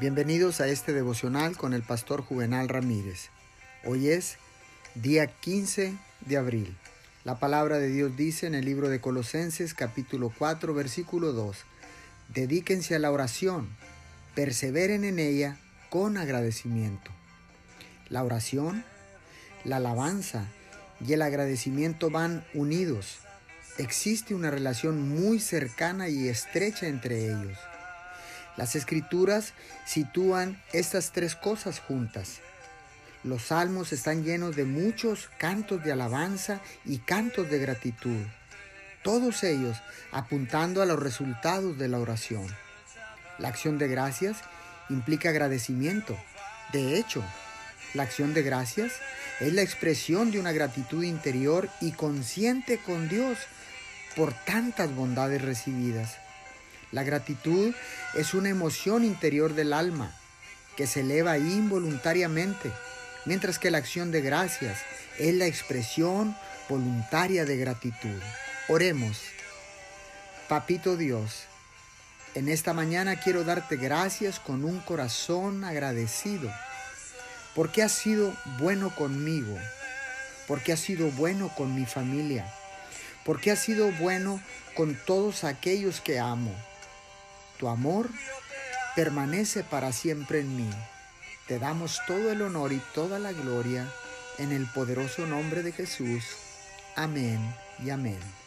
Bienvenidos a este devocional con el pastor Juvenal Ramírez. Hoy es día 15 de abril. La palabra de Dios dice en el libro de Colosenses capítulo 4 versículo 2, Dedíquense a la oración, perseveren en ella con agradecimiento. La oración, la alabanza y el agradecimiento van unidos. Existe una relación muy cercana y estrecha entre ellos. Las escrituras sitúan estas tres cosas juntas. Los salmos están llenos de muchos cantos de alabanza y cantos de gratitud, todos ellos apuntando a los resultados de la oración. La acción de gracias implica agradecimiento. De hecho, la acción de gracias es la expresión de una gratitud interior y consciente con Dios por tantas bondades recibidas. La gratitud es una emoción interior del alma que se eleva involuntariamente, mientras que la acción de gracias es la expresión voluntaria de gratitud. Oremos. Papito Dios, en esta mañana quiero darte gracias con un corazón agradecido, porque has sido bueno conmigo, porque has sido bueno con mi familia, porque has sido bueno con todos aquellos que amo tu amor permanece para siempre en mí. Te damos todo el honor y toda la gloria en el poderoso nombre de Jesús. Amén y amén.